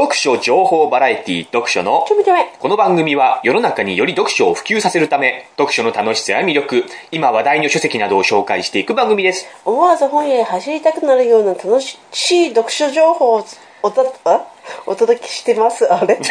読書情報バラエティ読書の。この番組は世の中により読書を普及させるため読書の楽しさや魅力今話題の書籍などを紹介していく番組です。思わず本屋へ走りたくなるような楽しい読書情報をおお届けしてます。あれ？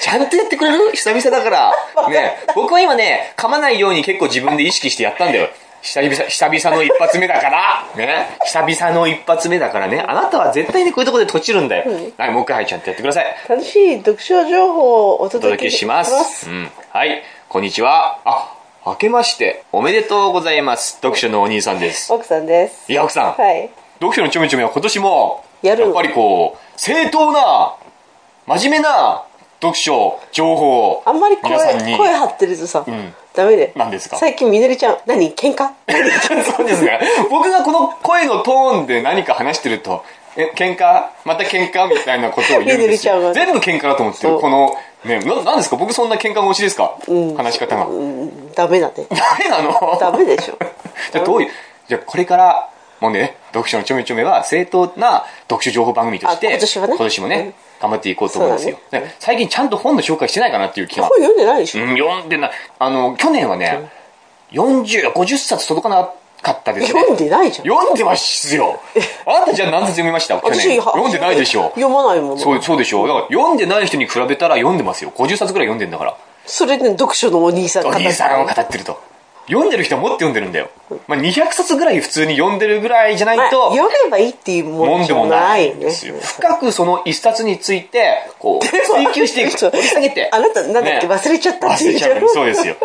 ちゃんとやってくれる？久々だから。ね僕は今ね噛まないように結構自分で意識してやったんだよ久々久々の一発目だからね久々の一発目だからねあなたは絶対にこういうところで閉じるんだよ、はいもう一回はいちゃんとやってください楽しい読書情報をおお届けします。うん。はい。こんにちは。あ、明けまして、おめでとうございます。読書のお兄さんです。奥さんです。いや、奥さん。はい。読書のちょめちょめは今年も、やるっぱりこう、正当な、真面目な読書、情報を、あんまり声。声張ってるとさ、んダメで。何ですか？最近みのりちゃん、何？喧嘩？そうですね。僕がこの声のトーンで何か話してると、え、喧嘩？また喧嘩みたいなことを言うんですよ。全部喧嘩だと思ってる。この、ね、な、なんですか？僕そんな喧嘩腰ですか、話し方が。うんダメだね。ダメなの？ダメでしょ。じゃあどういう、じゃあこれからもね、読書のちょめちょめは正当な読書情報番組として、あ今年はね今年もね、頑張っていこうと思いますよ。ね最近ちゃんと本の紹介してないかなっていう気が。本読んでないでしょ？うん、読んでない。あの、去年はね、40、50冊届かなかったですね。読んでないじゃん。読んでますよ。あなたじゃあ何冊読みました？去年。は読んでないでしょ。読まないもの。そう、そうでしょ。だから読んでない人に比べたら読んでますよ。50冊ぐらい読んでんだから。それで読書のお兄さんお兄さんを語ってると。読んでる人はもっと読んでるんだよ。まあ、200冊ぐらい普通に読んでるぐらいじゃないまあと、読めばいいっていうももんじゃなもない。んですよ。深くその一冊について、こう、追求していく。掘り下げて。あなたなんだっけ？ね忘れちゃったって忘れちゃう。言うじゃんそうですよ。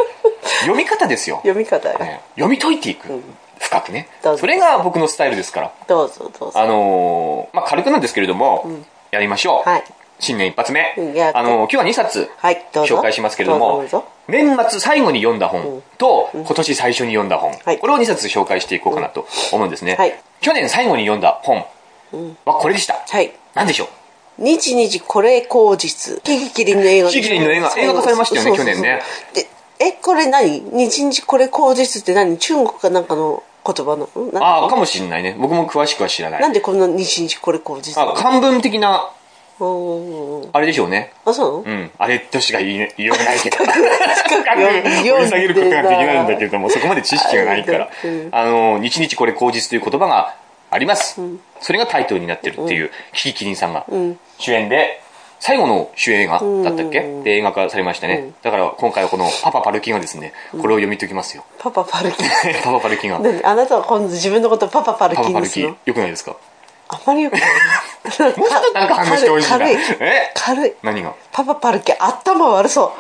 読み方ですよ。読み方が。ね読み解いていく。深くねそれが僕のスタイルですから。どうぞどうぞ。あのーまあ、軽くなんですけれども、やりましょう。はい。新年一発目。あのー今日は2冊。紹介しますけれども年末最後に読んだ本と、今年最初に読んだ本、はいこれを2冊紹介していこうかなと思うんですね。はい去年最後に読んだ本はこれでした。はい。何でしょう？日々これ口実。キキキリンの映画。キキキリンの映画映画化されましたよね去年ね。で、え、これ何？日々これ口実って何？中国かなんかの言葉の？ああ、かもしれないね。僕も詳しくは知らない。なんでこんな日々これ口実あ漢文的な、あれでしょう？ね。あ、そう？うん。あれとしか言え言えないけど。深く掘り下げることができないんだけれども、そこまで知識がないからうん。あの、日々これ口実という言葉があります。それがタイトルになってるっていう、キキキリンさんが主演で、最後の主演映画だったっけ？で映画化されましたね。だから今回はこのパパパルキがですね、これを読み解きますよ。パパパルキ。パパパルキが。何？あなたは今度自分のことパパパルパパパルキ、よくないですか？あまりよくない。もうちょっとなんか反応してほしいな。軽い。え？軽い。何が？パパパルキ、頭悪そ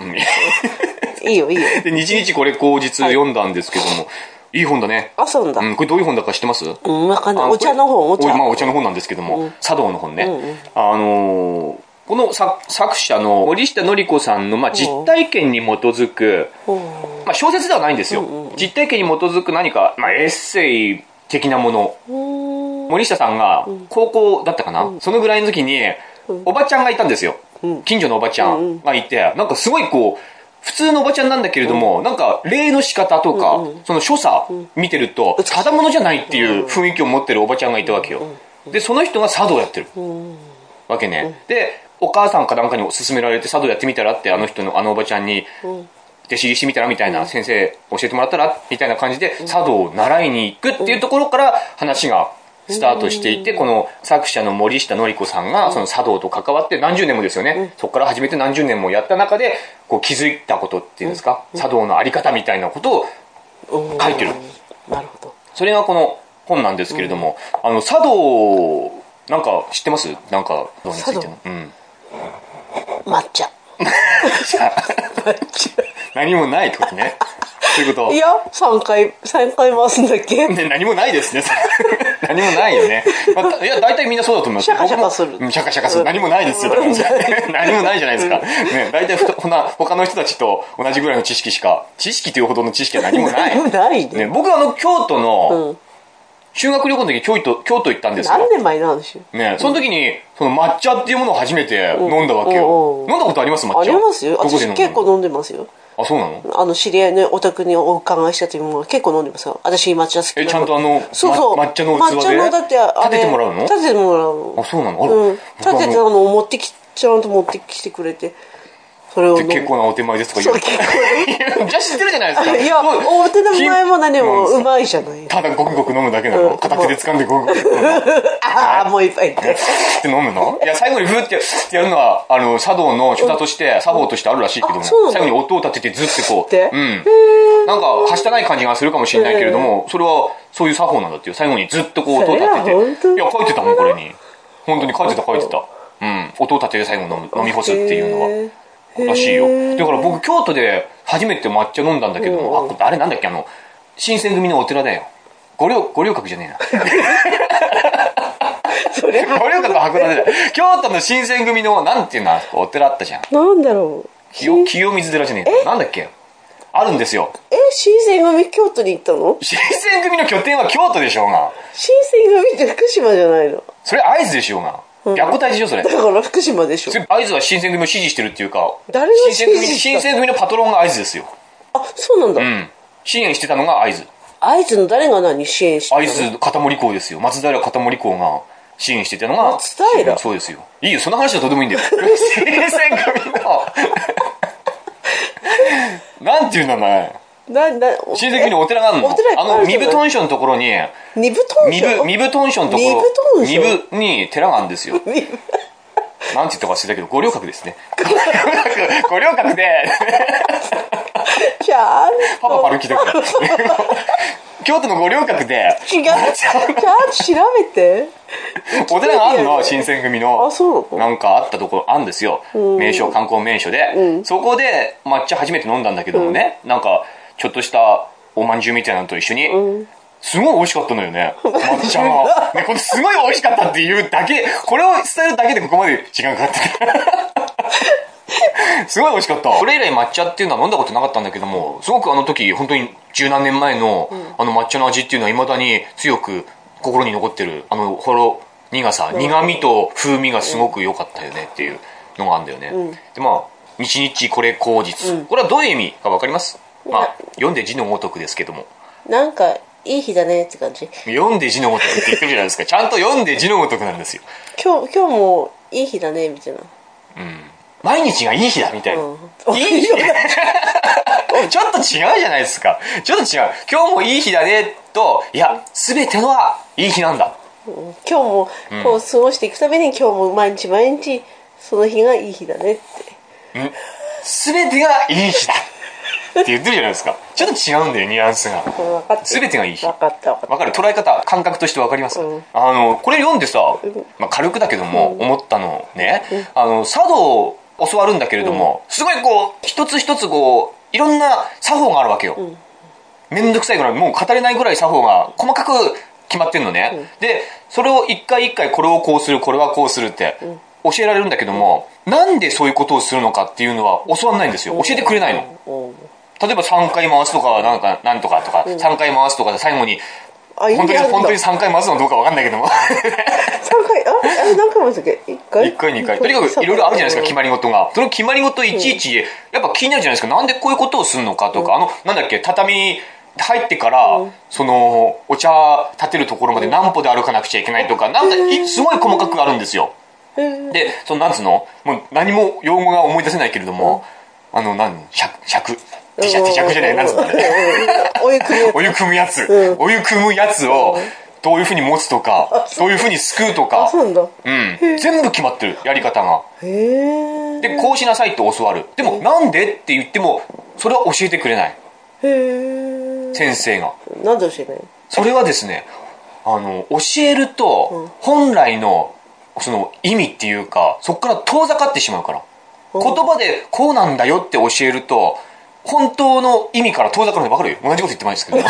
う。いいよ、いいよ。で、日々これ口実読んだんですけども、いい本だね。あ、そうなんだ。うん、これどういう本だか知ってます？うん、わかんない。あお茶の本、お茶。まあ、お茶の本なんですけども、茶道の本ね。あのーこの作作者の森下典子さんの、まあ、実体験に基づく、うんまあ、小説ではないんですよ。実体験に基づく何か、まあ、エッセイ的なもの。うん森下さんが高校だったかな、そのぐらいの時に、おばちゃんがいたんですよ。近所のおばちゃんがいて、なんかすごいこう、普通のおばちゃんなんだけれども、なんか礼の仕方とか、その所作見てると、ただものじゃないっていう雰囲気を持ってるおばちゃんがいたわけよ。で、その人が茶道やってる。わけね。で、お母さんかなんかに勧められて茶道やってみたらって、あの人の、あのおばちゃんに、弟子入りしてみたらみたいな、先生教えてもらったら？みたいな感じで茶道を習いに行くっていうところから話がスタートしていて、この作者の森下典子さんがその茶道と関わって何十年もですよね、そこから始めて何十年もやった中でこう気づいたことっていうんですか、茶道のあり方みたいなことを書いてる。なるほど。それがこの本なんですけれども、あの茶道なんか知ってます？なんかどうについての。うん。抹茶。何もないってことね。そういうことい。や、3回、三回回すんだっけ？ね、何もないですね。何もないよね。まあたいや、大体みんなそうだと思いますよ。シャカシャカするシャカシャカする。何もないですよ。何もないじゃないですか。ね、大体ほな他の人たちと同じぐらいの知識しか、知識というほどの知識は何もない。ないね。ね、僕あの、京都の、修学旅行の時京都京都行ったんですよ。何年前の話ねその時にその抹茶っていうものを初めて飲んだわけよ。飲んだことあります？抹茶。ありますよ。私結構飲んでますよ。あそうなの？あの知り合いのお宅にお伺いした時も結構飲んでますよ。私抹茶好きえなちゃんとあのそうそう。ま抹茶の器で抹茶のだってあれ立ててもらうの？立ててもらうの。あそうなの？あら。うん。立ててあの持ってきちゃんと持ってきてくれてそれを結構なお手前ですとか言う。じゃあ知ってるじゃないですか。いやお手の前も何も金うまいじゃない。ただゴクゴク飲むだけなの、うん。片手で掴んでゴクゴク飲むの。ああもういっぱいいって飲むの？いや、最後にフーってやるのは、あの、茶道の所作として、作法としてあるらしいけども、最後に音を立ててずってこう、でうん。なんか、はしたない感じがするかもしれないけれども、それは、そういう作法なんだっていう。最後にずっとこう、音を立てて。いや、書いてたもん、これに。本当に書いてた、書いてた。うん。音を立てて最後飲む、飲み干すっていうのは。らしいよだから僕、京都で初めて抹茶飲んだんだけども、あ、あれなんだっけ、あの、新選組のお寺だよ。五稜、五稜郭じゃねえな。それ五稜郭は函館だよ。京都の新選組の、なんていうの、お寺あったじゃん。なんだろう清清水寺じゃねえか。なんだっけ？あるんですよ。え新選組京都に行ったの？新選組の拠点は京都でしょうが。新選組って福島じゃないの？それ会津でしょうが。白虎隊でしょ、それ。だから福島でしょ会津は新選組を支持してるっていうか、誰が新選組、新選組のパトロンが会津ですよ。あそうなんだ、うん。支援してたのが会津。会津の誰が何？支援してたの？会津片森港ですよ。松平片森港が支援してたのが。松平？そうですよ。いいよ、その話はどうでもいいんだよ。新選組の。なんていうんだね。なな新選組にお寺があるの？お寺あの、あるじゃない？身分トンションのところに、二部トン身分、身分トンションのところ、身分トンション？身分に寺があるんですよ。なんて言ったか忘れたけど、五稜郭ですね。五稜郭、で、ちゃんパパパルキだから。京都の五稜郭で、違う。ちゃんと調べて。お寺があるの、新選組の。あそうなんかあったところあるんですよ。名所、観光名所で。そこで抹茶初めて飲んだんだけどもね、なんか、ちょっとしたおまんじゅうみたいなのと一緒に、すごい美味しかったのよね。抹茶が。ね、これすごい美味しかったっていうだけ、これを伝えるだけでここまで時間かかった。すごい美味しかった。それ以来抹茶っていうのは飲んだことなかったんだけども、すごくあの時、本当に十何年前の、あの抹茶の味っていうのは未だに強く心に残ってる。あの、ほろ苦さ、苦味と風味がすごく良かったよねっていうのがあるんだよね。で、まあ、日々これ口実。これはどういう意味かわかります？まあ、読んで字のごとくですけども。なんかいい日だねって感じ読んで字のごとくって言ってるじゃないですか。ちゃんと読んで字のごとくなんですよ。今日今日もいい日だねみたいな毎日がいい日だみたいな。うんいい日 ちょっと違うじゃないですか。ちょっと違う。今日もいい日だねと、いや、すべてのはいい日なんだ。今日もこう過ごしていくために今日も毎日毎日その日がいい日だねってすべてがいい日だ。って言ってるじゃないですか。ちょっと違うんだよ、ニュアンスが。全てがいい。日分かった分かる。捉え方、感覚としてわかります、うん。あの、これ読んでさ、まあ、軽くだけども、思ったのね、あの、茶道を教わるんだけれども、すごいこう、一つ一つこう、いろんな作法があるわけよ。めんどくさいぐらい、もう語れないぐらい作法が細かく決まってんのね。で、それを一回一回これをこうする、これはこうするって、教えられるんだけども、なんでそういうことをするのかっていうのは教わらないんですよ。教えてくれないの。例えば3回回すとか、なんか、なんとかとか、3回回すとかで最後に、本当に、本当に3回回すのかどうかわかんないけども。三回ああれ何回もしたっけ？一回？1回、2回。とにかくいろいろあるじゃないですか、決まり事が。その決まり事いちいち、やっぱ気になるじゃないですか。なんでこういうことをするのかとか、あの、なんだっけ、畳入ってから、その、お茶立てるところまで何歩で歩かなくちゃいけないとか、なんかい、すごい細かくあるんですよ。で、その、なんつうの？もう何も用語が思い出せないけれども、あの、なん、尺、尺、手尺、手尺じゃない、なんつうのね。お湯くお湯汲むやつ、お湯汲むやつをどういうふうに持つとか、どういうふうにすくうとかうん、全部決まってるやり方がでこうしなさいって教わるでもなんでって言ってもそれは教えてくれない先生がなんで教えないそれはですねあの教えると本来のその意味っていうかそこから遠ざかってしまうから言葉でこうなんだよって教えると本当の意味から遠ざかるの分かるよ同じこと言ってないですけど。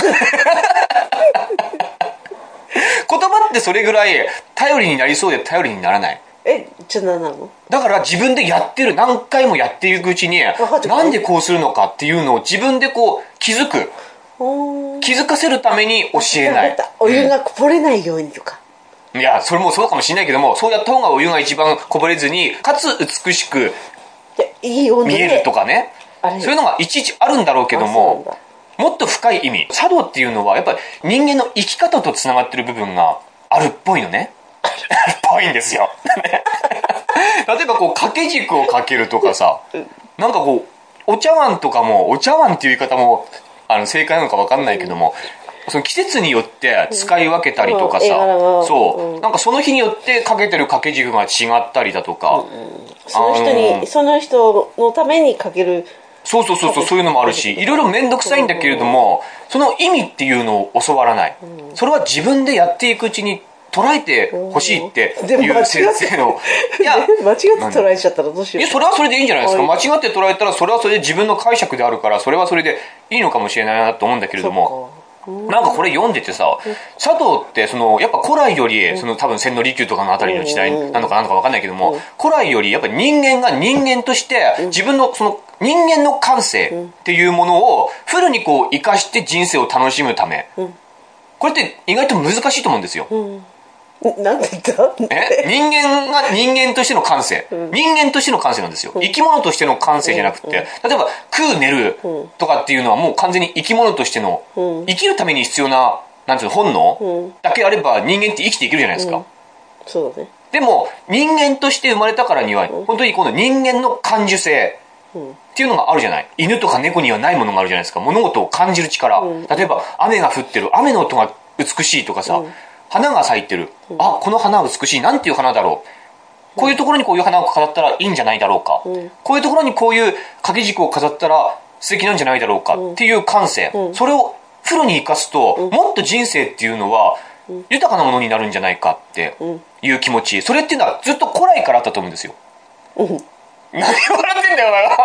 言葉ってそれぐらい頼りになりそうで頼りにならない。えじゃあ何なの？だから自分でやってる何回もやっていくうちになんでこうするのかっていうのを自分でこう気づく。気づかせるために教えない。お湯がこぼれないようにとか、いやそれもそうかもしれないけどもそうやった方がお湯が一番こぼれずにかつ美しく見えるとかねそういうのがいちいちあるんだろうけどももっと深い意味。茶道っていうのはやっぱり人間の生き方とつながってる部分があるっぽいのね。ある。っぽいんですよ。ね 例えばこう掛け軸をかけるとかさなんかこうお茶碗とかもお茶碗っていう言い方もあの正解なのか分かんないけども、その季節によって使い分けたりとかさ、そう、うん。なんかその日によってかけてる掛け軸が違ったりだとか、その人に、その人のためにかけるそうそうそうそうそういうのもあるしいろいろ面倒くさいんだけれどもその意味っていうのを教わらない。それは自分でやっていくうちに捉えてほしいっていう先生の いや間違って捉えちゃったらどうしよう。いやそれはそれでいいんじゃないですか。は間違って捉えたらそれはそれで自分の解釈であるからそれはそれでいいのかもしれないなと思うんだけれどもなんかこれ読んでてさ茶道ってそのやっぱ古来よりその多分千利休とかのあたりの時代なのかなんのか分かんないけども古来よりやっぱ人間が人間として自分のその人間の感性っていうものをフルにこう生かして人生を楽しむため。これって意外と難しいと思うんですよ。なんて言った？え？人間が人間としての感性、人間としての感性なんですよ、生き物としての感性じゃなくて、例えば食う寝るとかっていうのはもう完全に生き物としての、生きるために必要ななんていうの本能だけあれば人間って生きていけるじゃないですか、そうだね。でも人間として生まれたからには本当にこの人間の感受性っていうのがあるじゃない。犬とか猫にはないものがあるじゃないですか。物事を感じる力、例えば雨が降ってる。雨の音が美しいとかさ、花が咲いてる、あこの花は美しい。なんていう花だろう。こういうところにこういう花を飾ったらいいんじゃないだろうか、こういうところにこういう掛け軸を飾ったら素敵なんじゃないだろうか。っていう感性、それをフルに生かすと、もっと人生っていうのは豊かなものになるんじゃないかっていう気持ち。それっていうのはずっと古来からあったと思うんですよ、何笑ってんだよお前は。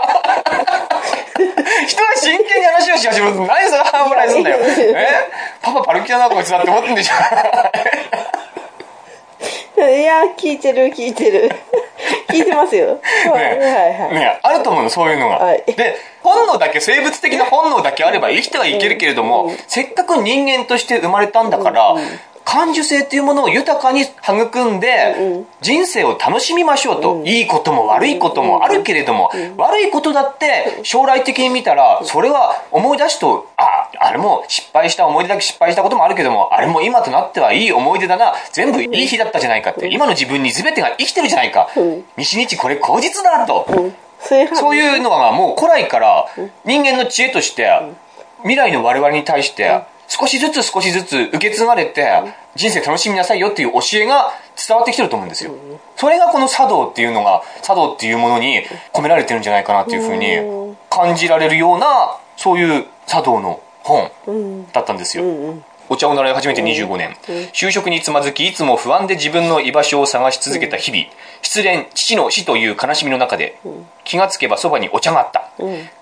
人が真剣に話をし始める。と何それ半笑いすんだよ。え？パパパルキだなこいつだって思ってんでしょ。いや聞いてる聞いてる。聞いて ますよ。はいはいはい。ねあると思うのそういうのが、はい。で本能だけ生物的な本能だけあれば生きてはいけるけれども、せっかく人間として生まれたんだから、感受性っていうものを豊かに育んで、人生を楽しみましょうと、いいことも悪いこともあるけれども、悪いことだって将来的に見たらそれは思い出すとああれも失敗した思い出だけ失敗したこともあるけどもあれも今となってはいい思い出だな。全部いい日だったじゃないかって今の自分に全てが生きてるじゃないか。日々これ口実だと。そういうそういうのがもう古来から人間の知恵として未来の我々に対して少しずつ少しずつ受け継がれて人生楽しみなさいよっていう教えが伝わってきてると思うんですよ。それがこの茶道っていうのが茶道っていうものに込められてるんじゃないかなっていうふうに感じられるようなそういう茶道の本だったんですよ。お茶を習い始めて25年、就職につまずきいつも不安で自分の居場所を探し続けた日々、失恋父の死という悲しみの中で、気がつけばそばにお茶があった、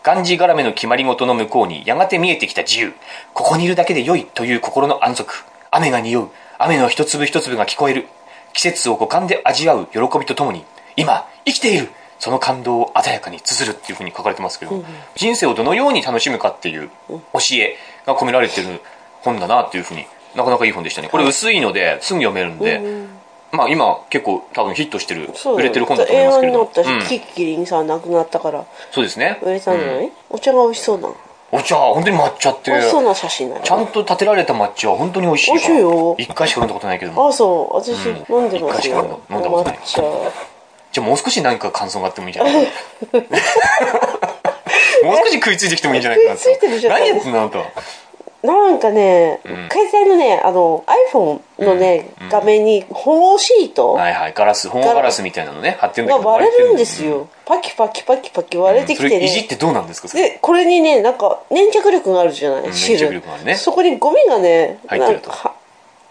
がんじがらめの決まり事の向こうにやがて見えてきた自由。ここにいるだけで良いという心の安息。雨が匂う。雨の一粒一粒が聞こえる。季節を五感で味わう喜びとともに。今生きている。その感動を鮮やかに綴るっていうふうに書かれてますけど、人生をどのように楽しむかっていう教えが込められてる本だなっていうふうになかなかいい本でしたね。これ薄いのですぐ読めるんで、まあ今結構多分ヒットしてる売れてる本だと思いますけれど映画になったし、うん。キッキリンさん亡くなったから。そうですね。売れたんじゃない、お茶が美味しそうな。お茶本当に抹茶って美味しそうな写真だよちゃんと立てられた抹茶は本当に美味しいわ美味しいよ。一回しか飲んだことないけども。あそう。私、うん。飲んでます一回しかよ飲んだことない。抹茶。じゃあもう少し何か感想があってもいいんじゃないかな。もう少し食いついてきてもいいんじゃないかなついてるじゃない何やってんのあなた。はなんかね、携帯のねあの iPhone のね、画面に保護シートはいはい。ガラス保護ガラスみたいなのね貼ってるんだがけど割れるんです割よ、パキパキパキパキ割れてきてそれいじっね、てどうなんですかでこれにねなんか粘着力があるじゃない、ん汁粘着力があるね。そこにゴミがね入ってると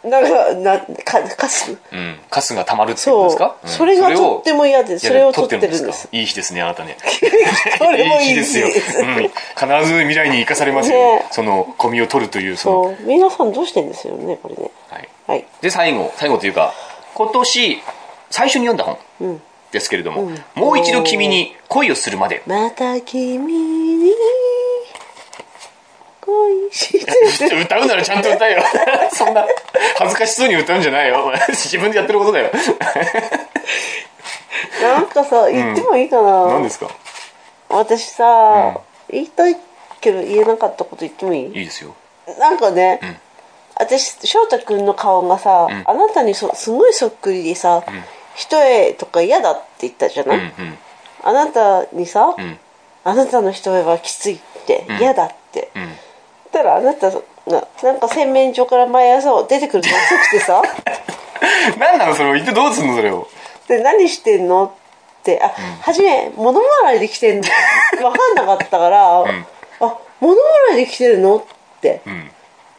なんかなんかなかかすうん。カスが溜まるってことそう、ですか？ん。それがとっても嫌でそれを取ってるんやですか？いい日ですねあなたね。これもいい日です。よ、うん、必ず未来に生かされますよ、ね。そのゴミを取るというその。そう。皆さんどうしてんですよねこれね。はい。はい。で最後最後というか今年最初に読んだ本ですけれども、もう一度君に恋をするまで。また君に恋知ってる歌うならちゃんと歌えよ。そんな恥ずかしそうに歌うんじゃないよ。自分でやってることだよ。なんかさ言ってもいいかな、何ですか？私さ、言いたいけど言えなかったこと言ってもいい？いいですよ。なんかね、ん。私翔太君の顔がさ、ん。あなたにそすごいそっくりでさ、一重とか嫌だって言ったじゃない、うんうん。あなたにさ、ん。あなたの一重はきついって、嫌だって、うんたらあなたがなんか洗面所から毎朝出てくるの遅くてさ。何なのそれを。言ってどうすんのそれを。で何してんのって。あ、初め物もらいで来てんの。分かんなかったから、ん。あ物もらいで来てるのって、うん。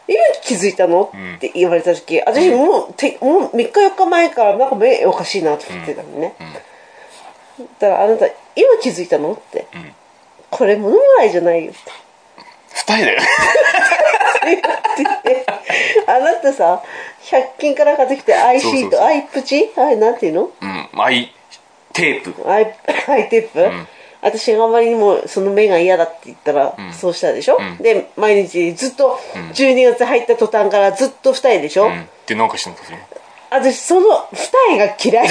今気づいたの、ん。って言われた時私もうてもう3日4日前からなんか目おかしいなって言ってたのね、だからあなた今気づいたの？って、ん。これ物もらいじゃないよって二重だよあなたさ100均から買ってきてアイシートそうそうそう。アイプチ？あれなんていうの？うんアイテープ。アイアイテープ、ん。私があまりにもその目が嫌だって言ったら、そうしたでしょ、ん。で毎日ずっと12月入った途端からずっと二重でしょ、うん。でなんかしたのかそれ私その二重が嫌い。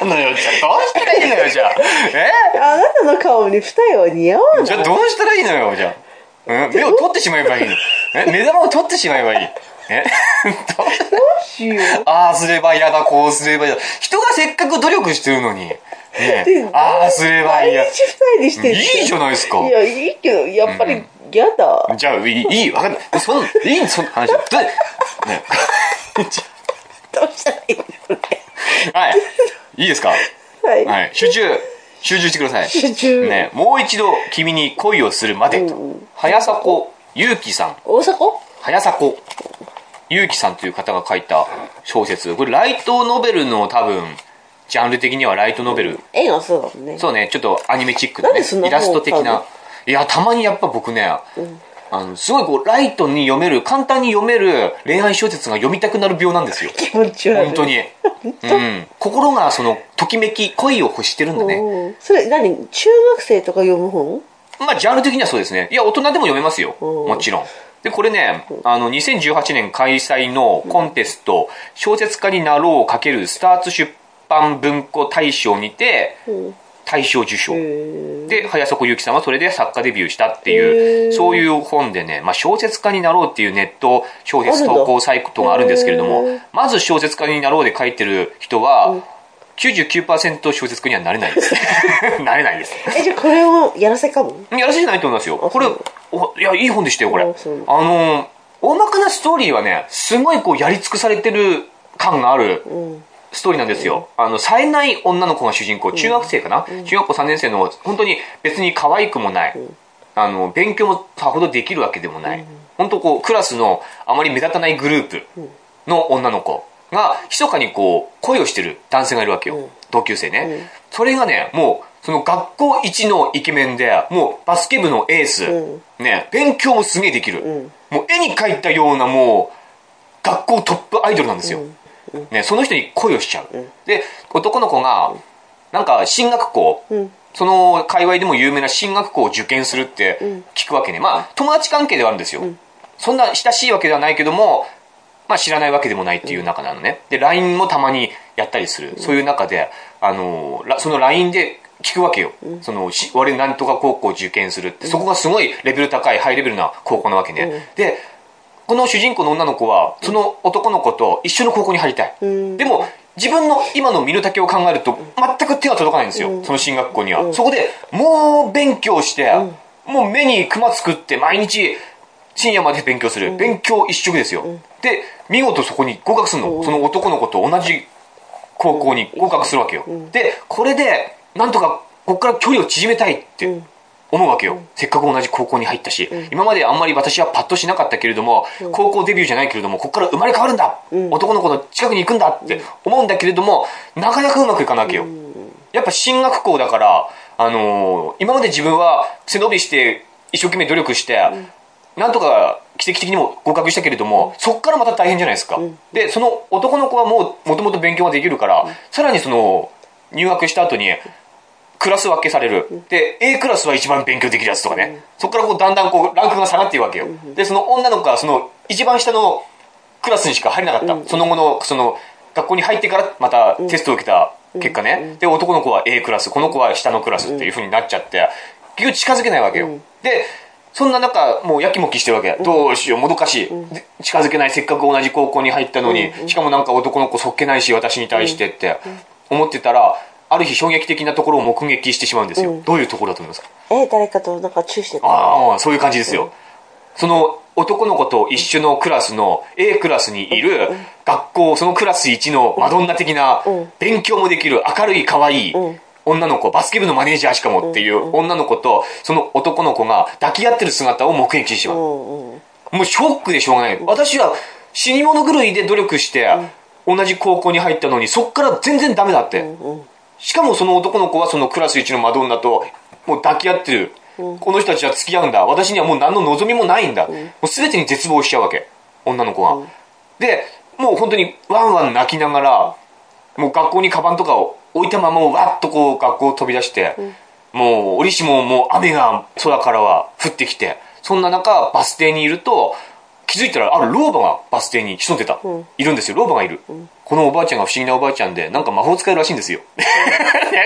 何なのよじゃあ。どうしたらいいのよじゃあ。え？あなたの顔に二重は似合わない。じゃあどうしたらいいのよじゃあ、うん、目を取ってしまえばいいの。え？目玉を取ってしまえばいい。え？どうどうしよう。ああすれば嫌だこうすれば嫌だ。人がせっかく努力してるのに。ねでああすれば嫌。いいじゃないですか。いやいいけどやっぱり嫌だ、じゃあいいいいわかんない。そんいいそんな話。ど うねどうしたらいいのはい。いいですか？はい、はい。集中集中してください。集中。ねもう一度君に恋をするまでと。早迫ゆうきさん。大阪早迫ゆうきさんという方が書いた小説。これライトノベルの多分ジャンル的にはライトノベル。絵がそうだもんね。そうね。ちょっとアニメチックなねイラスト的な。いやたまにやっぱ僕ね、あのすごいこうライトに読める簡単に読める恋愛小説が読みたくなる病なんですよ。気持ち悪い。本当に、うん、心がそのときめき恋を欲してるんだね。うんそれ何？中学生とか読む本？まあジャンル的にはそうですね。いや大人でも読めますよ。もちろん。でこれねあの2018年開催のコンテスト「小説家になろう×スターツ出版文庫大賞」にて大賞受賞。で早迫ゆきさんはそれで作家デビューしたってへいうー。そういう本でね、まあ、小説家になろうっていうネット小説投稿サイトがあるんですけれどもまず小説家になろうで書いてる人は99%小説家にはなれない。で すなれないです。えじゃあこれをやらせかもやらせじゃないと思いますよ。これおいやいい本でしたよこれ。あの大まかなストーリーはねすごいこうやり尽くされてる感がある。うんストーリーなんですよ。あの、冴えない女の子が主人公、中学生かな、中学校3年生の、本当に別に可愛くもない。あの、勉強もさほどできるわけでもない。本当こう、クラスのあまり目立たないグループの女の子が、密かにこう、恋をしてる男性がいるわけよ。同級生ね。それがね、もう、その学校一のイケメンで、もうバスケ部のエース、うんね、勉強もすげえできる。んもう絵に描いたようなもう、学校トップアイドルなんですよ。ね、その人に恋をしちゃう。で、男の子が、なんか進学校、んその界隈でも有名な進学校を受験するって聞くわけね。まあ、友達関係ではあるんですよ。そんな親しいわけではないけども、まあ知らないわけでもないっていう中なのね。で、LINE もたまにやったりする。そういう中で、あの、らその LINE で聞くわけよ。その、し俺なんとか高校受験するって。そこがすごいレベル高い、ハイレベルな高校なわけね。で、この主人公の女の子は、その男の子と一緒の高校に入りたい。んでも、自分の今の身の丈を考えると、全く手が届かないんですよ。その進学校には。そこで、もう勉強して、もう目にクマ作って、毎日、深夜まで勉強する。勉強一色ですよ。で、見事そこに合格するの。その男の子と同じ高校に合格するわけよ。で、これで、なんとか、ここから距離を縮めたいって思うわけよ。せっかく同じ高校に入ったし、今まであんまり私はパッとしなかったけれども、高校デビューじゃないけれども、ここから生まれ変わるんだ、男の子の近くに行くんだって思うんだけれども、なかなかうまくいかないわけよ。やっぱ進学校だから、あのー今まで自分は背伸びして、一生懸命努力して、なんとか奇跡的にも合格したけれども、そっからまた大変じゃないですか。で、その男の子はもう、もともと勉強ができるから、さらにその、入学した後に、クラス分けされる。で、A クラスは一番勉強できるやつとかね。そこからこうだんだんこうランクが下がっていくわけよ。で、その女の子はその一番下のクラスにしか入れなかった。その後の、その、学校に入ってからまたテストを受けた結果ね。で、男の子は A クラス、この子は下のクラスっていう風になっちゃって、結局近づけないわけよ。で、そんな中、もうやきもきしてるわけ。どうしよう、もどかしい。で近づけない、せっかく同じ高校に入ったのに、しかもなんか男の子そっけないし、私に対してって思ってたら、ある日衝撃的なところを目撃してしまうんですよ。どういうところだと思いますか？え誰かとなんかチューしてたああ、そういう感じですよ。その男の子と一緒のクラスの A クラスにいる学校、そのクラス1のマドンナ的な勉強もできる明るい可愛い女の子、バスケ部のマネージャーしかもっていう女の子とその男の子が抱き合ってる姿を目撃してしまう。もうショックでしょうがない。私は死に物狂いで努力して同じ高校に入ったのにそっから全然ダメだって。しかもその男の子はそのクラス1のマドンナともう抱き合ってる。この人たちは付き合うんだ。私にはもう何の望みもないんだ。もう全てに絶望しちゃうわけ。女の子が。で、もう本当にワンワン泣きながら、もう学校にカバンとかを置いたままわっとこう学校を飛び出して、もう折しももう雨が空からは降ってきて、そんな中バス停にいると、気づいたらある老婆がバス停に潜んでた。いるんですよ。老婆がいる。このおばあちゃんが不思議なおばあちゃんで、なんか魔法使えるらしいんですよ。ね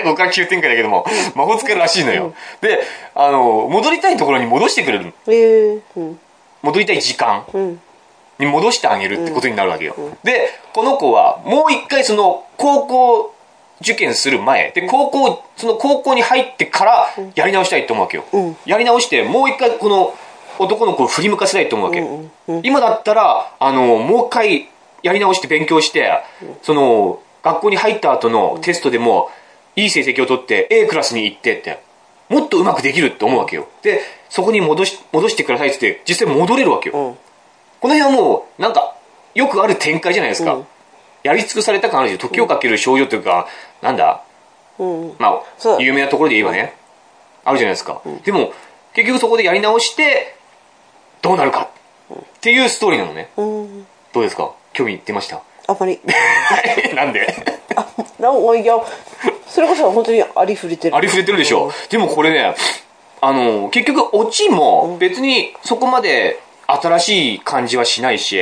ここから急展開だけども、魔法使えるらしいのよ。で、あの、戻りたいところに戻してくれる。えーうん戻りたい時間うんに戻してあげるってことになるわけよ。で、この子はもう一回その高校受験する前、で、高校、その高校に入ってからやり直したいと思うわけよ。うんやり直して、もう一回この男の子を振り向かせたいと思うわけ。うんうん今だったら、あの、もう一回やり直して勉強して、その、学校に入った後のテストでも、いい成績を取って A クラスに行ってって、もっとうまくできるって思うわけよ。で、そこに戻し、戻してくださいって言って、実際戻れるわけよ。うんこの辺はもう、なんか、よくある展開じゃないですか。うんやり尽くされた感あるし、時をかける少女というか、なんだうんまあ、有名なところで言えばね、あるじゃないですか。でも、結局そこでやり直して、どうなるかっていうストーリーなのね。うんどうですか？興味出ました。あんまり。なんで？あなんかいやそれこそ本当にありふれてる。ありふれてるでしょ。でもこれね、あの、結局オチも別にそこまで新しい感じはしないし、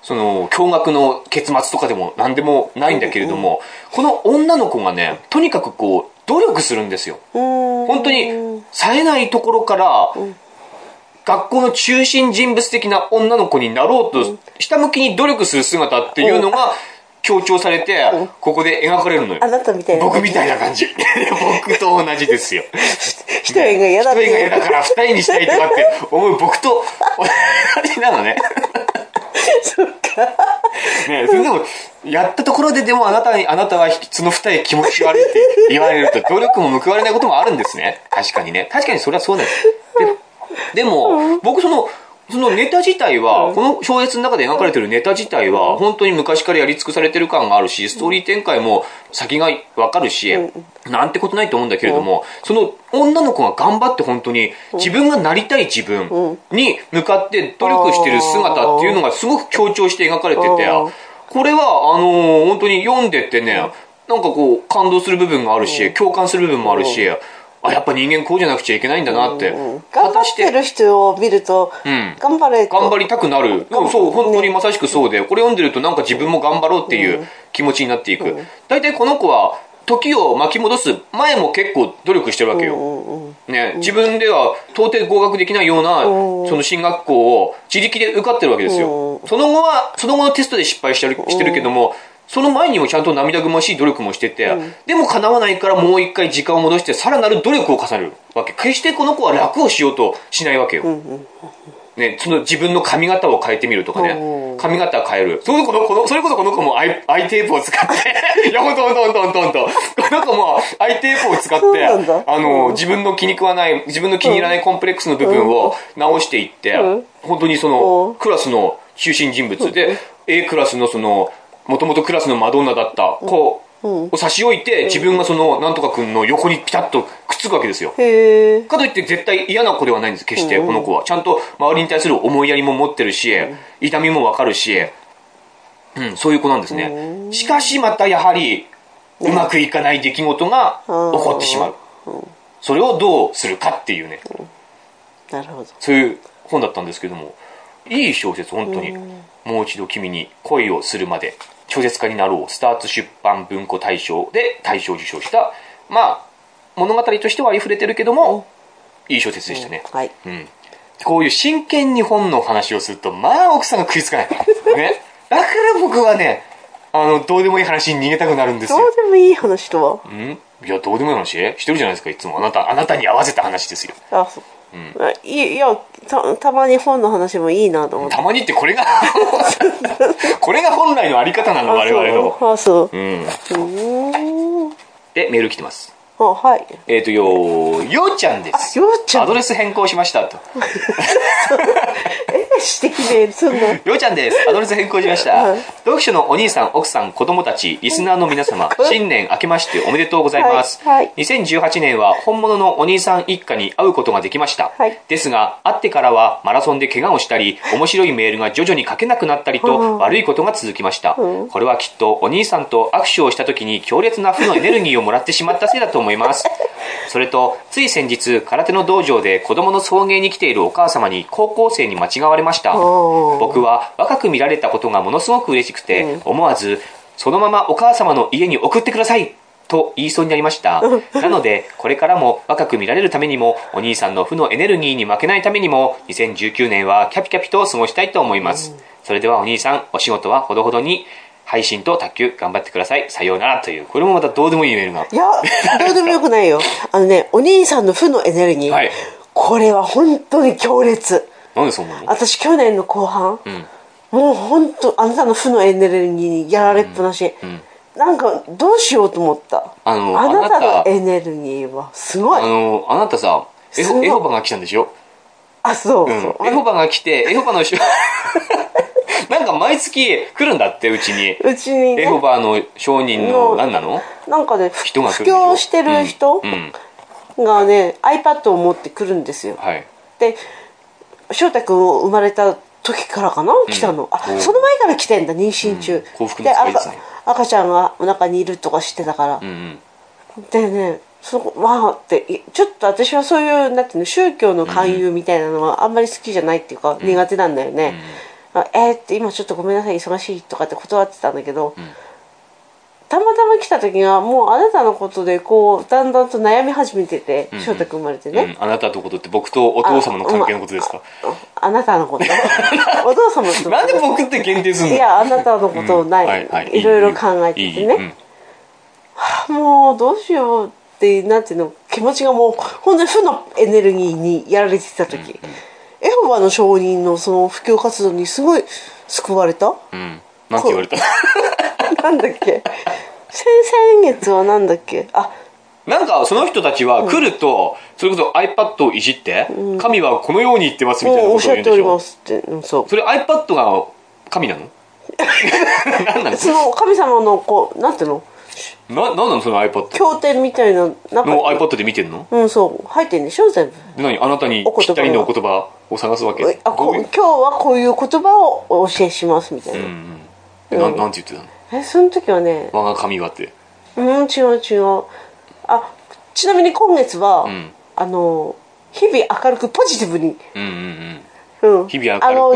その、驚愕の結末とかでも何でもないんだけれども、この女の子がね、とにかくこう、努力するんですよ。うん。本当に、冴えないところから、学校の中心人物的な女の子になろうと、下向きに努力する姿っていうのが強調されて、ここで描かれるのよあ。なたみたいな僕みたいな感じ。僕と同じですよ。一 人が嫌だっ一人が嫌だてから二人にしたいとかって思う僕と同じなのね。そっかねそれでも、やったところででもあなたに、あなたはその二重気持ち悪いって言われると、努力も報われないこともあるんですね。確かにね。確かにそれはそうなんです。ででも、僕その、そのネタ自体は、この小説の中で描かれてるネタ自体は、本当に昔からやり尽くされてる感があるし、ストーリー展開も先がわかるし、なんてことないと思うんだけれども、その女の子が頑張って本当に自分がなりたい自分に向かって努力してる姿っていうのがすごく強調して描かれててうん、これは、あのー本当に読んでてね、なんかこう、感動する部分があるし、共感する部分もあるし、あ、やっぱ人間こうじゃなくちゃいけないんだなって。頑張ってる人を見ると、ん頑張れと頑張りたくなる。そう、本当にまさしくそうで、これ読んでるとなんか自分も頑張ろうっていう気持ちになっていく。大体この子は、時を巻き戻す前も結構努力してるわけよ。ね、自分では到底合格できないような、その進学校を自力で受かってるわけですよ。その後は、その後のテストで失敗してるしてるけども、その前にもちゃんと涙ぐましい努力もしてて、でも叶わないからもう一回時間を戻してさらなる努力を重ねるわけ。決してこの子は楽をしようとしないわけよ。ね、その自分の髪型を変えてみるとかね。髪型変える。それこそこの、それこそこの子もアイアイテープを使って、いや、ほんとほんとほんとほんと。この子もアイテープを使って、あの、自分の気に食わない、自分の気に入らないコンプレックスの部分を直していって、本当にその、クラスの中心人物で、A クラスのその、もともとクラスのマドンナだった子を差し置いて、自分がその、なんとかくんの横にピタッとくっつくわけですよ。かといって絶対嫌な子ではないんです、決して、この子は。ちゃんと周りに対する思いやりも持ってるし、痛みもわかるし、うん、そういう子なんですね。しかしまたやはり、うまくいかない出来事が起こってしまう。それをどうするかっていうね、なるほど。そういう本だったんですけども。いい小説本当に、もう一度君に恋をするまで小説家になろう。スターツ出版文庫大賞で大賞を受賞したまあ物語としてはありふれてるけども、いい小説でしたね、はい。うん、こういう真剣に本の話をするとまあ奥さんが食いつかない、ね、だから僕はねあのどうでもいい話に逃げたくなるんですよ。どうでもいい話とは？うん。いやどうでもいい話？してるじゃないですかいつも。あなたあなたに合わせた話ですよ。あそう、あいやたたまに本の話もいいなと思って。たまにってこれが これが本来のあり方なの我々の。あそううん。うーん。でメール来てますあはい。えっ、とよようちゃんです。あようちゃん。アドレス変更しましたと。え指摘メールすんの？ようちゃんです。アドレス変更しました。はい。読書のお兄さん、奥さん、子供たち、リスナーの皆様、新年明けましておめでとうございます。はい。はい。2018年は本物のお兄さん一家に会うことができました。はい。ですが、会ってからはマラソンで怪我をしたり、面白いメールが徐々に書けなくなったりと、うん。悪いことが続きました。うん。これはきっとお兄さんと握手をした時に強烈な負のエネルギーをもらってしまったせいだと思います。それと、つい先日、空手の道場で子供の送迎に来ているお母様に高校生に間違われました。僕は若く見られたことがものすごく嬉しくて、思わずそのままお母様の家に送ってくださいと言いそうになりました。なのでこれからも若く見られるためにもお兄さんの負のエネルギーに負けないためにも2019年はキャピキャピと過ごしたいと思います、それではお兄さんお仕事はほどほどに配信と卓球頑張ってください。さようなら。というこれもまたどうでもいいメールがいやどうでもよくないよ。あのねお兄さんの負のエネルギー、はい。これは本当に強烈。なんでそう思うの？私去年の後半、ん。もう本当あなたの負のエネルギーにやられっぱなし、ん。なんかどうしようと思った？あのあなたのエネルギーはすごい。あのあなたさエホエホバが来たんでしょ？あそうう。ん。エホバが来て、エホバのし なんか毎月来るんだって、うちに。うちにエホねバの商人のの、何なの？なんかね人が来るでしょ？教してる人うん。うん。がね iPad を持ってくるんですよ。はい。で翔太君を生まれた時からかな？来たの、あおう。その前から来てんだ妊娠中、うん。幸福の使いですね。赤赤ちゃんがお腹にいるとか知ってたから。う、んうん。でねそこわあっていちょっと私はそういうなんていうの宗教の勧誘みたいなのはあんまり好きじゃないっていうか、苦手なんだよね、あえーって今ちょっとごめんなさい忙しいとかって断ってたんだけど、たまたま来た時がもうあなたのことでこうだんだんと悩み始めててんうん。翔太君生まれてね、うん、あなたとことって僕とお父様の関係のことですか？あなたのこと。お父様と。なんで僕って限定すんの？いやあなたのことをない、はいはい。いろいろ考えていいてね、もうどうしようってなんていうの。気持ちがもう本当に負のエネルギーにやられてた時、エホバの証人のその布教活動にすごい救われた？うん、うん。なんて言われた？なんだっけ？先々月はなんだっけ？あ。なんかその人たちは来ると、それこそ iPad をいじって、神はこのように言ってますみたいなことを言うんでしょ？っしゃっておりますって、うん、そう。それ iPad が神なの？何 なのその神様のこうなんていうの？な、なんなのその iPad 経典みたいななんか。の iPad で見てんの？うんそう。入ってんでしょ？全部。で何？あなたにぴったりのお言葉を探すわけ？あこどういう今日はこういう言葉をお教えしますみたいな、うんうんえななんて言ってたの？えその時はね。我が神はって。うん違う違う。あちなみに今月は、ん。あの日々明るくポジティブに、うんうんうん。うん、日々明るく。あの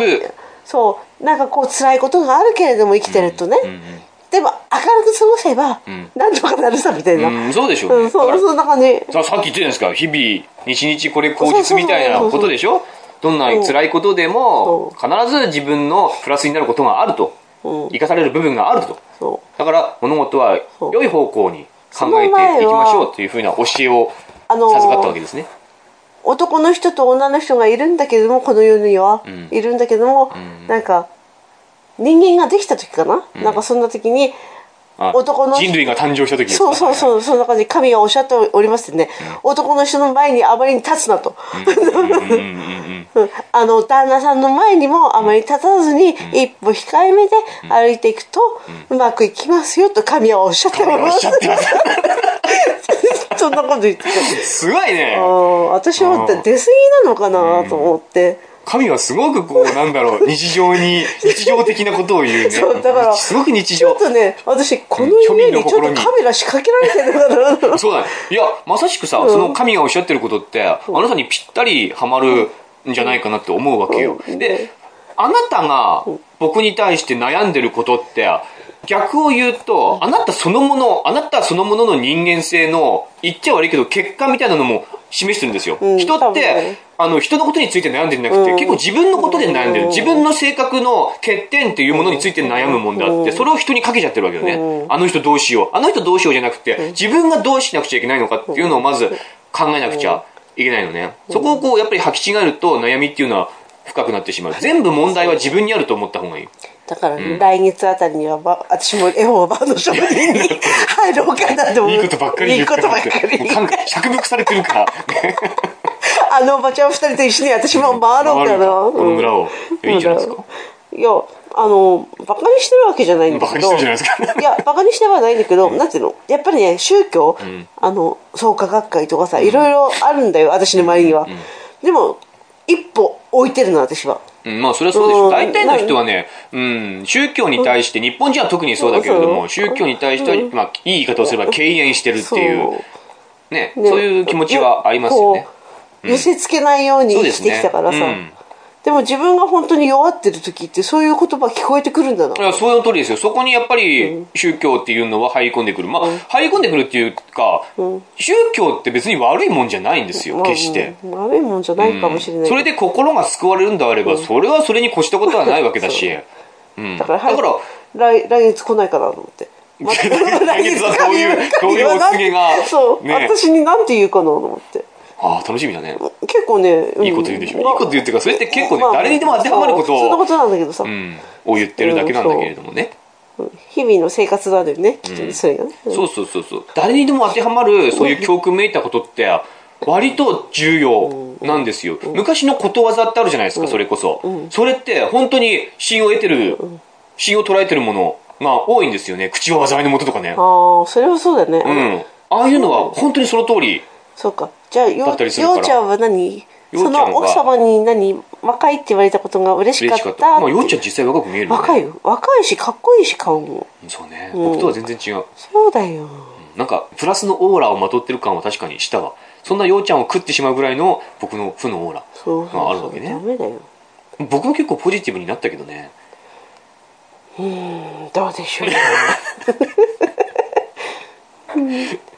そう。なんかこう辛いことがあるけれども生きてるとね、うんでも明るく過ごせば、ん。なんとかなるさみたいな、うん、うん、そうでしょうんうね、だから。そうそんな感じ。ささっき言ってたじゃないですか？日々日々これ口実みたいなことでしょ？どんな辛いことでも必ず自分のプラスになることがあると。うん。生かされる部分があると。そだから物事は良い方向に考えていきましょうというふうな教えをあのー授かったわけですね、う男の人と女の人がいるんだけどもこの世には、ん。いるんだけども、ん。なんか人間ができた時かな、なんかそんな時にあ男の人。類が誕生した時そうそうそう。そんな感じで神がおっしゃっておりますね、男の人の前にあまりに立つなと、うん。うん。うんうんうんあの旦那さんの前にもあまり立たずに、一歩控えめで歩いていくと、うまくいきますよと神はおっしゃっております。そんなこと言っててすごいね。私は出過ぎなのかなと思って、神はすごくこう、なんだろう、日常に、日常的なことを言うね。そうだからすごく日常ちょっ。とね私この家にちょっとカメラ仕掛けられてるかなそうだね。いや、まさしくさ、その神がおっしゃってることって、あなたにぴったりハマるんじゃないかなって思うわけよ。うんで、あなたが僕に対して悩んでることって、逆を言うと、あなたそのもの、あなたそのものの人間性の、言っちゃ悪いけど、結果みたいなのも示してるんですよ。うん人ってね、あの、人のことについて悩んでるんじゃなくて、うん結構自分のことで悩んでる。うん自分の性格の欠点っていうものについて悩むもんであって、うんそれを人にかけちゃってるわけよね。うんあの人どうしよう。あの人どうしようじゃなくて、自分がどうしなくちゃいけないのかっていうのをまず考えなくちゃいけないのね。そこをこう、やっぱり履き違えると悩みっていうのは深くなってしまう。全部問題は自分にあると思った方がいい。だから、来月あたりにはば私も絵本版の書店に 入ろうかなと思う。いいことばっかりいいこと言うからばっかり。もう感覚釈服されてるか。ら。あのおばちゃん二人と一緒に私も回ろうかな。この村を。いいんじゃないですか？いやあのバカにしてるわけじゃないんだけど。バカにしてるじゃないですか。いやバカにしてはないんだけど、なんていうの？やっぱりね宗教、あの創価学会とかさいろいろあるんだよ私の周りには、でも一歩置いてるの私はうん、まあそれはそうでしょう。ん。大体の人はね、うん、宗教に対して、日本人は特にそうだけれども、うん。宗教に対しては、まあ、いい言い方をすれば敬遠してるっていう、ね、ねそういう気持ちはありますよね。寄せつけないように生きてきたからさ、ねでも自分が本当に弱ってる時ってそういう言葉聞こえてくるんだないや、そういう通りですよ。そこにやっぱり宗教っていうのは入り込んでくる。まあ、入り込んでくるっていうか、宗教って別に悪いもんじゃないんですよ、決して。まあうん悪いもんじゃないかもしれないそれで心が救われるんであれば、それはそれに越したことはないわけだし。うん。だか、だからら、来来月来ないかなと思って。ま 来月はどういう どういうお告げがそう、ね私に何て言うかなと思ってああ、楽しみだね。結構ね、うんいいこと言うんでしょ。いいまあこと言うっていうか、それって結構ねま、あ誰にでも当てはまることを、そう普通のことなんだけどさ、うん、を言ってるだけなんだけれどもね。日々の生活なんだよねきっとね、それがね、うんそうそうそうそう。誰にでも当てはまる、そういう教訓めいたことって、割と重要なんですよ。昔のことわざってあるじゃないですか、それこそ。それって、本当に芯を得てる、芯を捉えてるものが多いんですよね。口は災いのもととかね。ああそれはそうだね、うん。ああいうのは本当にその通り。そうか。じゃあよだったりするから。ようちゃんは何？ようちゃんはその奥様に何若いって言われたことが嬉しかっ嬉しかった。た。まあ、ようちゃん実際若く見えるよね。若いよ。若いしかっこいいし顔もそうね。僕とは全然違う。そうだよ。なんか、プラスのオーラをまとってる感は確かにしたわ。そんなようちゃんを食ってしまうぐらいの僕の負のオーラ。そうあるわけね。ダ。メだよ。僕も結構ポジティブになったけどね。うん。どうでしょう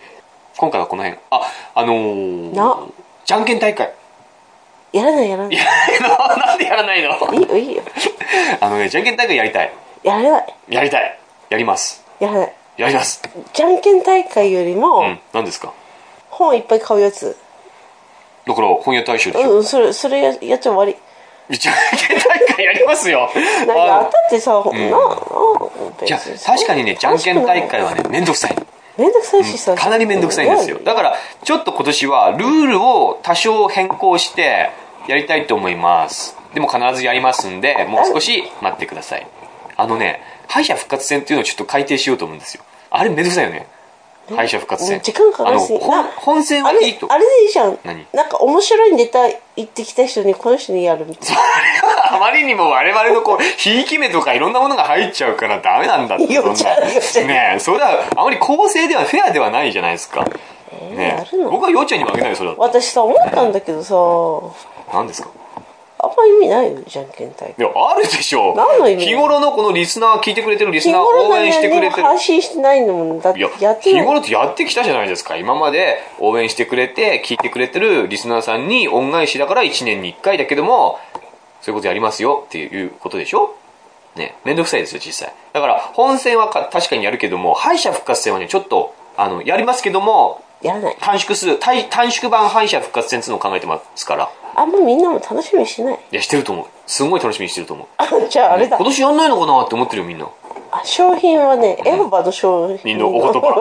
今回はこの辺。あ、あのーな、じゃんけん大会。やらないやらないいや、なんでやらないの？いいよいいよ あのね、じゃんけん大会やりたい。やらないやりたい。やります。やらないやります。じゃんけん大会よりも、うん。何ですか？本いっぱい買うやつだから、本屋大賞でしょ？うんそれそれややっちゃ終わりじゃんけん大会やりますよ。なんかああったってさ、なあじゃあ確かにね、じゃんけん大会はね、めんどくさい。めんどくさいしさ、かなり面倒くさいんですよ。だから、ちょっと今年はルールを多少変更してやりたいと思います。でも必ずやりますんで、もう少し待ってください。あのね、敗者復活戦っていうのをちょっと改定しようと思うんですよ。あれ面倒くさいよね。敗者復活戦。時間かかるしあの本戦あれはいいと。あれでいいじゃん何？なんか面白いネタ言ってきた人にこの人にやるみたいな あまりにも我々のこう、ひいき目とかいろんなものが入っちゃうからダメなんだって。よっちゃうよっちゃうねえ、それはあまり公正ではフェアではないじゃないですか。ねやるの？僕はようちゃんにもあげないよ、それだと。私さ思ったんだけどさ何ですか？あんま意味ないよじゃんけん大会いや、あるでしょ何の意味？日頃のこのリスナー、聞いてくれてるリス日ナー応援してくれてる。にも発信してないんだもんだっていや、やってない日頃ってやってきたじゃないですか。今まで応援してくれて、聞いてくれてるリスナーさんに恩返しだから1年に1回だけども、そういうことやりますよっていうことでしょ？ね、めんどくさいですよ、実際。だから、本戦はか確かにやるけども、敗者復活戦はね、ちょっと、あの、やりますけども、やらない短縮する、短短縮版敗者復活戦っていうのを考えてますから。あんまみんなも楽しみにしてない？いや、してると思う。すごい楽しみにしてると思う。あじゃああれだ今年やんないのかなって思ってるよ、みんな。あ商品はねエホバの商品みんなお言葉。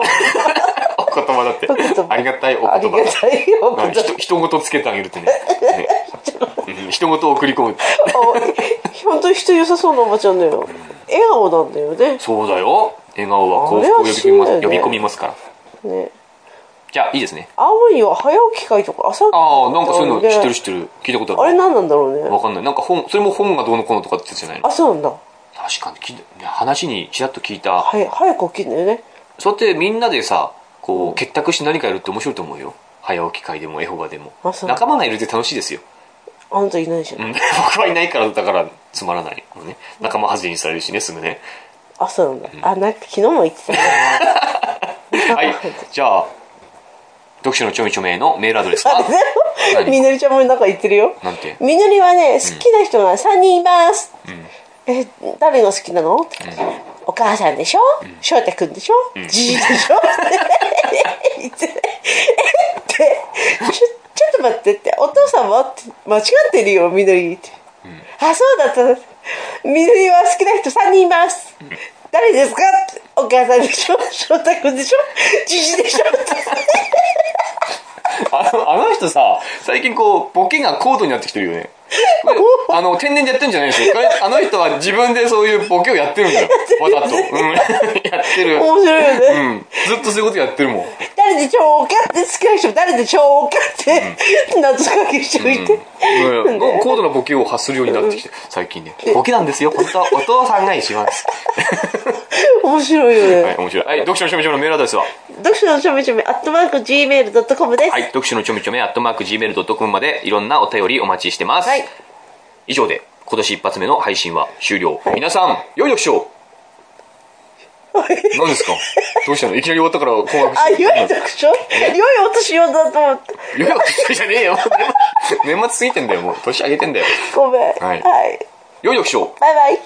お言葉だってお言葉。ありがたいお言ありが葉。たいおはい言葉人人ごとつけてあげるってね。ね うん人ごと送り込む。本当に人良さそうなおばちゃんだよ笑顔なんだよねそうだよ。笑顔は幸福を呼び込みます,、あれは強いよね呼び込みますから。ねじゃあいいですね。青森には早起き会とか朝起きああなんかそういうの知ってるし知ってる聞いたことある。あれ何なんだろうね。わかんない。なんか本それも本がどうのこうのとかってやつじゃない？のあそうなんだ。確かに聞いた話にちらっと聞いた。はい早く起きるんだよね。そうやってみんなでさこう結託して何かやるって面白いと思うよ。早起き会でもエホバでも。あそう。仲間がいるって楽しいですよ、あんたいないじゃん、うん、僕はいないからだからつまらないのね。仲間外れにされるしねすぐね。あそうなんだ、あなんか昨日も言ってたね。はい。じゃあ読書のちょめちょめのメールアドレスは？何？みのりちゃんもなんか言ってるよ。なんて？みのりはね好きな人が3人います、え誰が好きなの、お母さんでしょ？翔太くんでしょ？じじいでしょ？言ってえって。ちょちょっと待ってって。お父さんは？って間違ってるよみのりって、あそうだった。みのりは好きな人3人います、誰ですか？お母さんでしょ？翔太君でしょ？じじでしょ？あのあの人さ最近こうボケが高度になってきてるよね。あの天然でやってるんじゃないですよ。あの人は自分でそういうボケをやってるんだよ。わざと、うん、やってる。面白いよね、うん、ずっとそういうことやってるもん。誰でしょうかって好きな人誰でしょうかって謎かけしておいて、うん、高度なボケを発するようになってきて最近ね。ボケなんですよ。本当はお父さんが一番です面白いよね、はい面白い。はい読書のちょめちょめのメールアドレスは？読書のちょめちょめアットマーク Gmail.com です、はい読書のちょめちょめアットマーク Gmail.com までいろんなお便りお待ちしてます、はい以上で今年一発目の配信は終了、皆さん良い読書を。何ですか？どうしたの？いきなり終わったから困惑して。あ良い読書？良いお年をだと思って良い読書じゃねえよ。年末過ぎてんだよもう。年上げてんだよ。ごめん。はい。はい、良い読書を。バイバイ